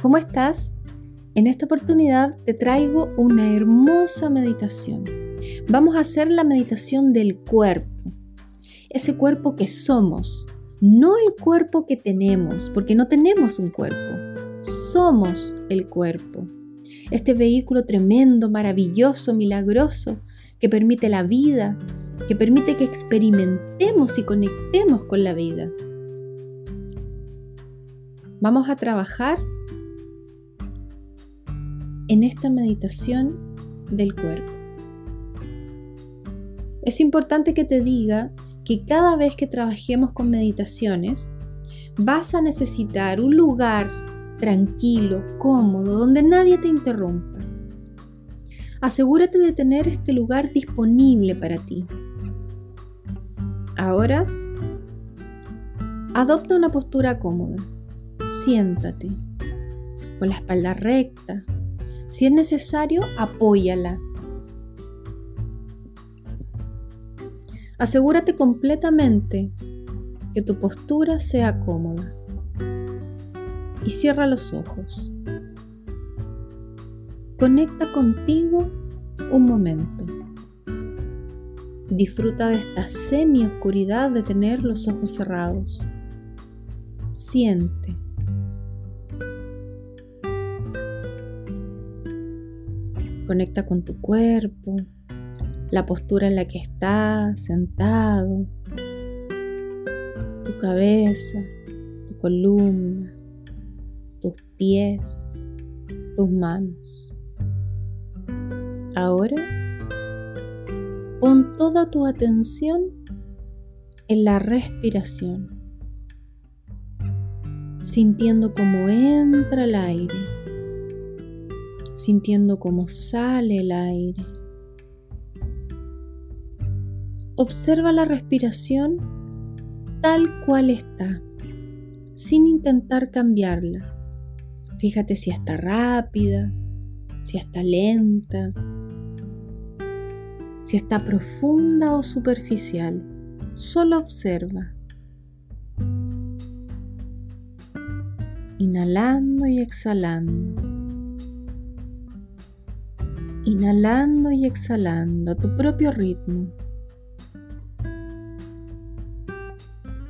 ¿Cómo estás? En esta oportunidad te traigo una hermosa meditación. Vamos a hacer la meditación del cuerpo, ese cuerpo que somos, no el cuerpo que tenemos, porque no tenemos un cuerpo, somos el cuerpo. Este vehículo tremendo, maravilloso, milagroso, que permite la vida, que permite que experimentemos y conectemos con la vida. Vamos a trabajar en esta meditación del cuerpo. Es importante que te diga que cada vez que trabajemos con meditaciones, vas a necesitar un lugar tranquilo, cómodo, donde nadie te interrumpa. Asegúrate de tener este lugar disponible para ti. Ahora, adopta una postura cómoda. Siéntate con la espalda recta. Si es necesario, apóyala. Asegúrate completamente que tu postura sea cómoda y cierra los ojos. Conecta contigo un momento. Disfruta de esta semi-oscuridad de tener los ojos cerrados. Siente. Conecta con tu cuerpo, la postura en la que estás sentado, tu cabeza, tu columna, tus pies, tus manos. Ahora, pon toda tu atención en la respiración, sintiendo cómo entra el aire, sintiendo cómo sale el aire. Observa la respiración tal cual está, sin intentar cambiarla. Fíjate si está rápida, si está lenta, si está profunda o superficial. Solo observa. Inhalando y exhalando. Inhalando y exhalando a tu propio ritmo.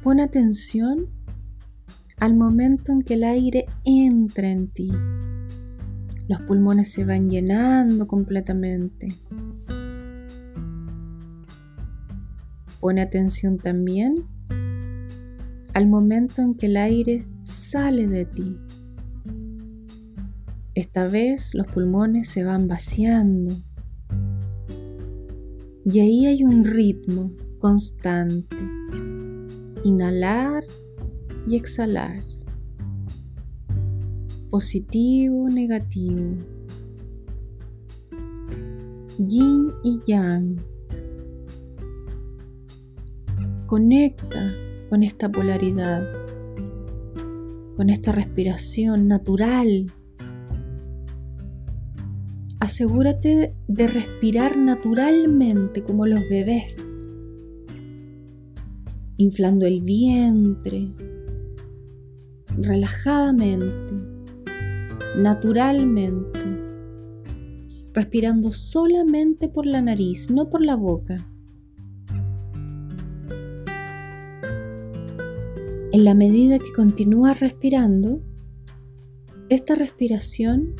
Pon atención al momento en que el aire entra en ti. Los pulmones se van llenando completamente. Pone atención también al momento en que el aire sale de ti. Esta vez los pulmones se van vaciando. Y ahí hay un ritmo constante. Inhalar y exhalar. Positivo, negativo. Yin y yang. Conecta con esta polaridad, con esta respiración natural. Asegúrate de respirar naturalmente como los bebés, inflando el vientre, relajadamente, naturalmente, respirando solamente por la nariz, no por la boca. En la medida que continúas respirando, esta respiración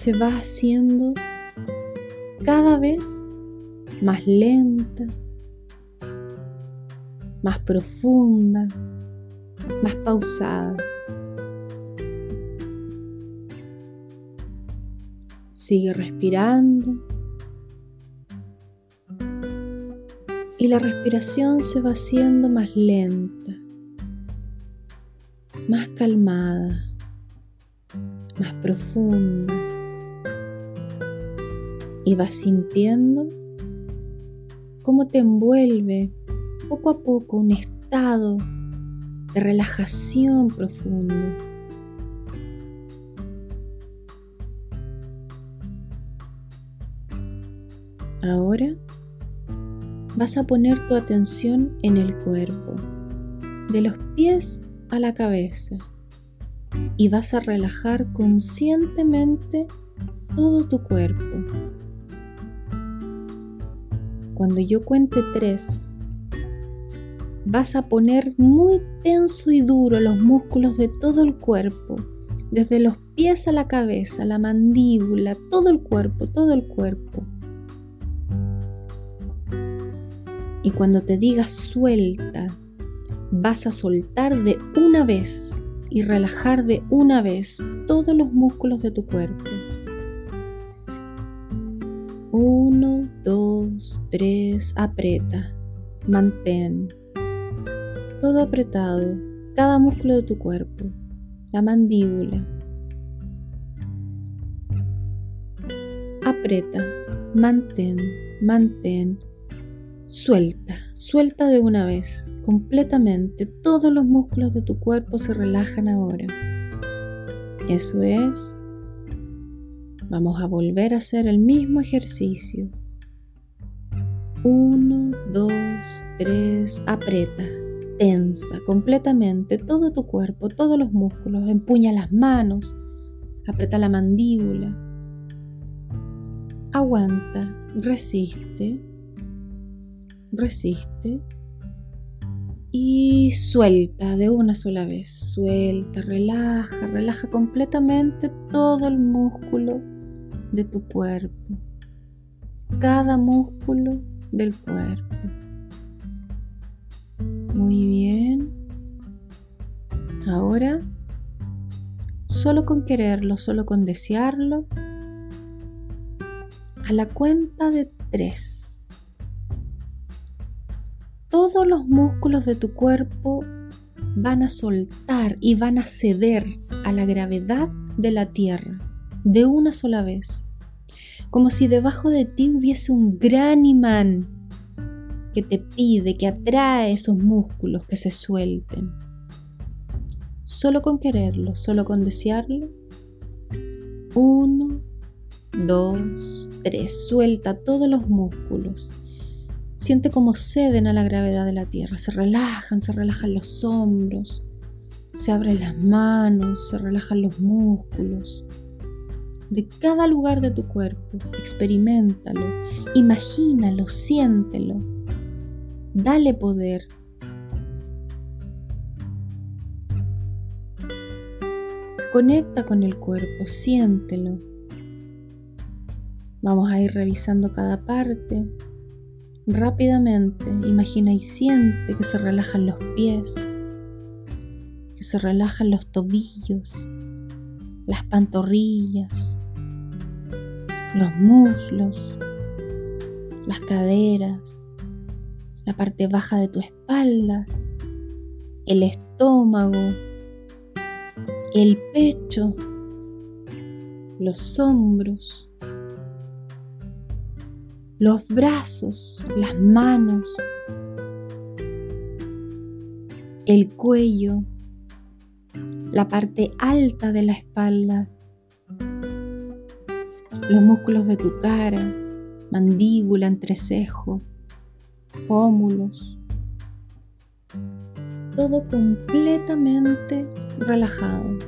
se va haciendo cada vez más lenta, más profunda, más pausada. Sigue respirando. Y la respiración se va haciendo más lenta, más calmada, más profunda. Y vas sintiendo cómo te envuelve poco a poco un estado de relajación profundo. Ahora vas a poner tu atención en el cuerpo, de los pies a la cabeza, y vas a relajar conscientemente todo tu cuerpo. Cuando yo cuente tres, vas a poner muy tenso y duro los músculos de todo el cuerpo, desde los pies a la cabeza, la mandíbula, todo el cuerpo, todo el cuerpo. Y cuando te digas suelta, vas a soltar de una vez y relajar de una vez todos los músculos de tu cuerpo. Uno, dos, tres, aprieta, mantén. Todo apretado, cada músculo de tu cuerpo, la mandíbula. Aprieta, mantén, mantén. Suelta, suelta de una vez, completamente. Todos los músculos de tu cuerpo se relajan ahora. Eso es. Vamos a volver a hacer el mismo ejercicio. Uno, dos, tres, aprieta, tensa completamente todo tu cuerpo, todos los músculos, empuña las manos, aprieta la mandíbula, aguanta, resiste resiste y suelta de una sola vez. Suelta, relaja, relaja completamente todo el músculo de tu cuerpo. Cada músculo del cuerpo. Muy bien. Ahora, solo con quererlo, solo con desearlo, a la cuenta de tres todos los músculos de tu cuerpo van a soltar y van a ceder a la gravedad de la tierra de una sola vez, como si debajo de ti hubiese un gran imán que te pide, que atrae esos músculos que se suelten. Solo con quererlo, solo con desearlo. Uno, dos, tres. Suelta todos los músculos Siente cómo ceden a la gravedad de la tierra, se relajan, se relajan los hombros, se abren las manos, se relajan los músculos. De cada lugar de tu cuerpo, experimentalo, imagínalo, siéntelo, dale poder. Conecta con el cuerpo, siéntelo. Vamos a ir revisando cada parte, Rápidamente imagina y siente que se relajan los pies, que se relajan los tobillos, las pantorrillas, los muslos, las caderas, la parte baja de tu espalda, el estómago, el pecho, los hombros, los brazos, las manos, el cuello, la parte alta de la espalda, los músculos de tu cara, mandíbula, entrecejo, pómulos, todo completamente relajado.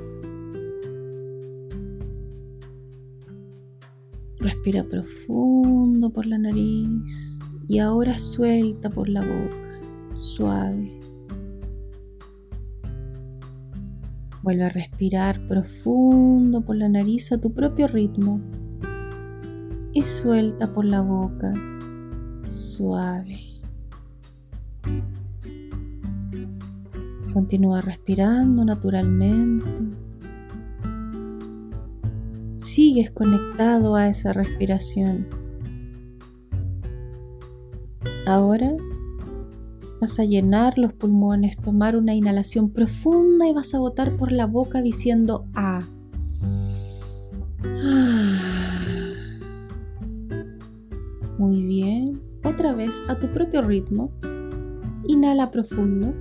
Respira profundo por la nariz y ahora suelta por la boca, suave. Vuelve a respirar profundo por la nariz a tu propio ritmo y suelta por la boca, suave. Continúa respirando naturalmente sigues conectado a esa respiración. Ahora vas a llenar los pulmones, tomar una inhalación profunda y vas a botar por la boca diciendo A. Vez a tu propio ritmo. Inhala profundo.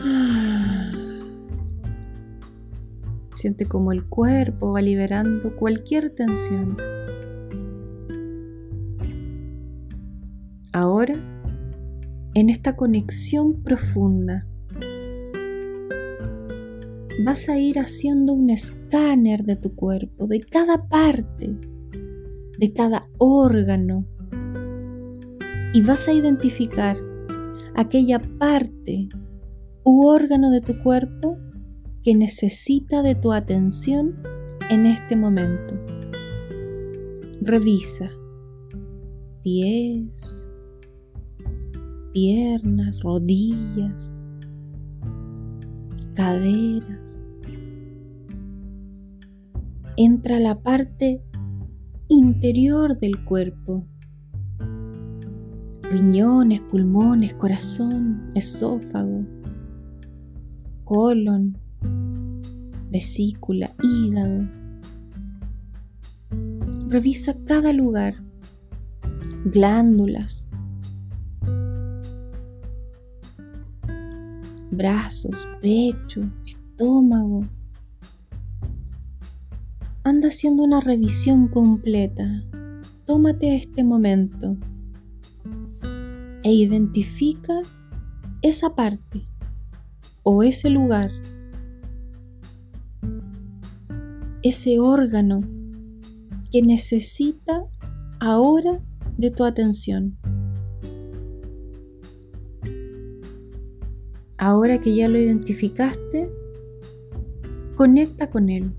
Siente como el cuerpo va liberando cualquier tensión. Ahora, en esta conexión profunda, vas a ir haciendo un escáner de tu cuerpo, de cada parte, de cada órgano, y vas a identificar aquella parte u órgano de tu cuerpo que necesita de tu atención en este momento. Revisa pies, piernas, rodillas, caderas. Entra la parte interior del cuerpo. Riñones, pulmones, corazón, esófago, colon, vesícula, hígado. Revisa cada lugar, glándulas, brazos, pecho, estómago. Anda haciendo una revisión completa. Tómate este momento e identifica esa parte o ese lugar, ese órgano que necesita ahora de tu atención. Ahora que ya lo identificaste, conecta con él.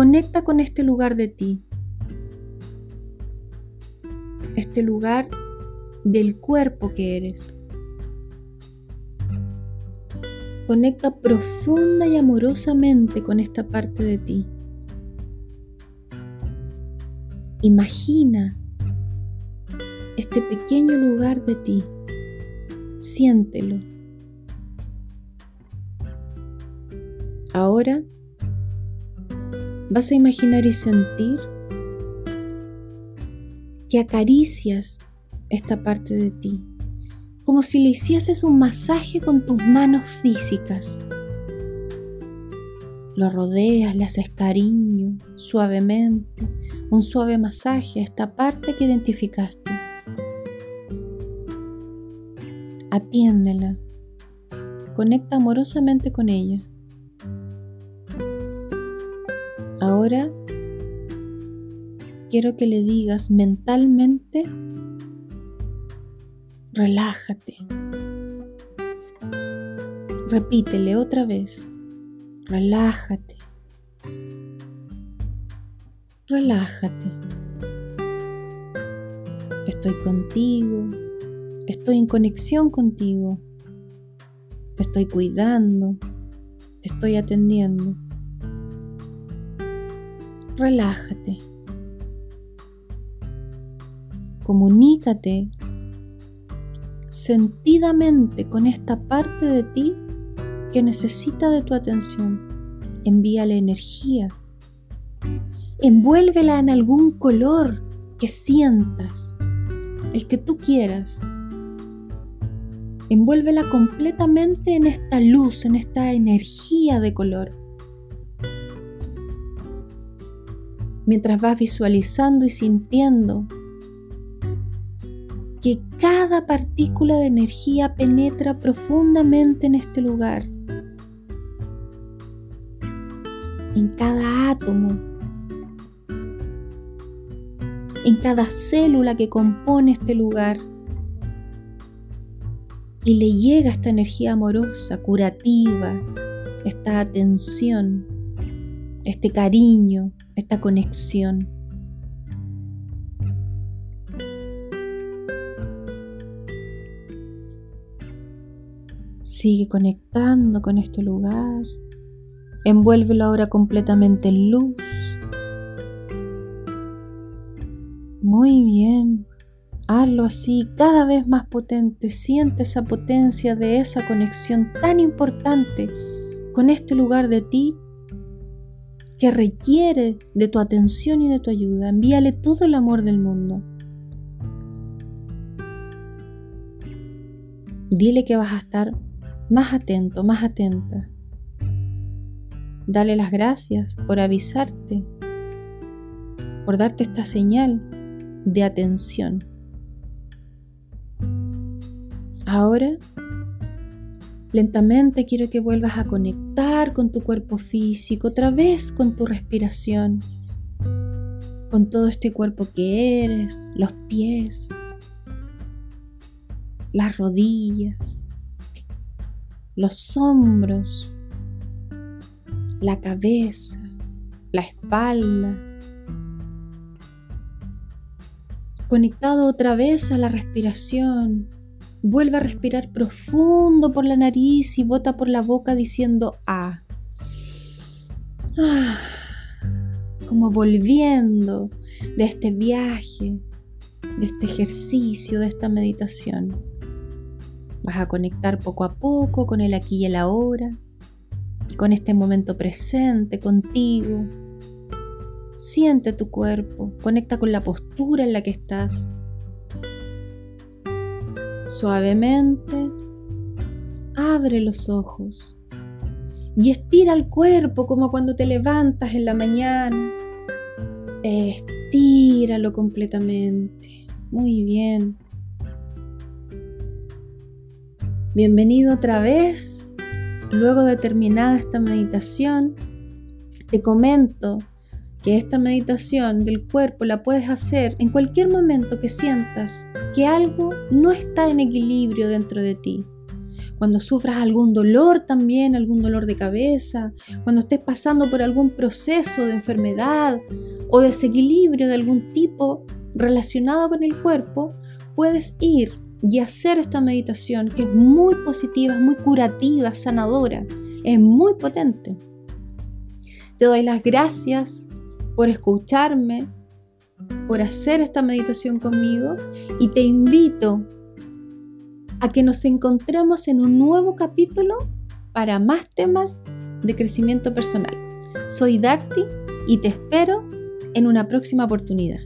Conecta con este lugar de ti. Este lugar del cuerpo que eres. Conecta profunda y amorosamente con esta parte de ti. Imagina este pequeño lugar de ti. Siéntelo. Ahora vas a imaginar y sentir que acaricias esta parte de ti, como si le hicieses un masaje con tus manos físicas. Lo rodeas, le haces cariño, suavemente, un suave masaje a esta parte que identificaste. Atiéndela, conecta amorosamente con ella. Ahora quiero que le digas mentalmente, relájate. Repítele otra vez, relájate. Relájate. Estoy contigo, estoy en conexión contigo, te estoy cuidando, te estoy atendiendo relájate. Comunícate sentidamente con esta parte de ti que necesita de tu atención. Envíale energía. Envuélvela en algún color que sientas, el que tú quieras. Envuélvela completamente en esta luz, en esta energía de color. Mientras vas visualizando y sintiendo que cada partícula de energía penetra profundamente en este lugar, en cada átomo, en cada célula que compone este lugar. Y le llega esta energía amorosa, curativa, esta atención, este cariño, esta conexión. Sigue conectando con este lugar. Envuélvelo ahora completamente en luz. Muy bien. Hazlo así, cada vez más potente. Siente esa potencia de esa conexión tan importante con este lugar de ti que requiere de tu atención y de tu ayuda. Envíale todo el amor del mundo. Dile que vas a estar más atento, más atenta. Dale las gracias por avisarte, por darte esta señal de atención. Ahora Lentamente quiero que vuelvas a conectar con tu cuerpo físico, otra vez con tu respiración, con todo este cuerpo que eres, los pies, las rodillas, los hombros, la cabeza, la espalda. Conectado otra vez a la respiración, Vuelve a respirar profundo por la nariz y bota por la boca diciendo A. Ah, como volviendo de este viaje, de este ejercicio, de esta meditación. Vas a conectar poco a poco con el aquí y el ahora, con este momento presente contigo. Siente tu cuerpo, conecta con la postura en la que estás. Suavemente abre los ojos y estira el cuerpo como cuando te levantas en la mañana. Estíralo completamente. Muy bien. Bienvenido otra vez. Luego de terminada esta meditación, te comento que esta meditación del cuerpo la puedes hacer en cualquier momento que sientas que algo no está en equilibrio dentro de ti. Cuando sufras algún dolor también, algún dolor de cabeza, cuando estés pasando por algún proceso de enfermedad o desequilibrio de algún tipo relacionado con el cuerpo, puedes ir y hacer esta meditación que es muy positiva, es muy curativa, sanadora, es muy potente. Te doy las gracias por escucharme, por hacer esta meditación conmigo y te invito a que nos encontremos en un nuevo capítulo para más temas de crecimiento personal. Soy Darty y te espero en una próxima oportunidad.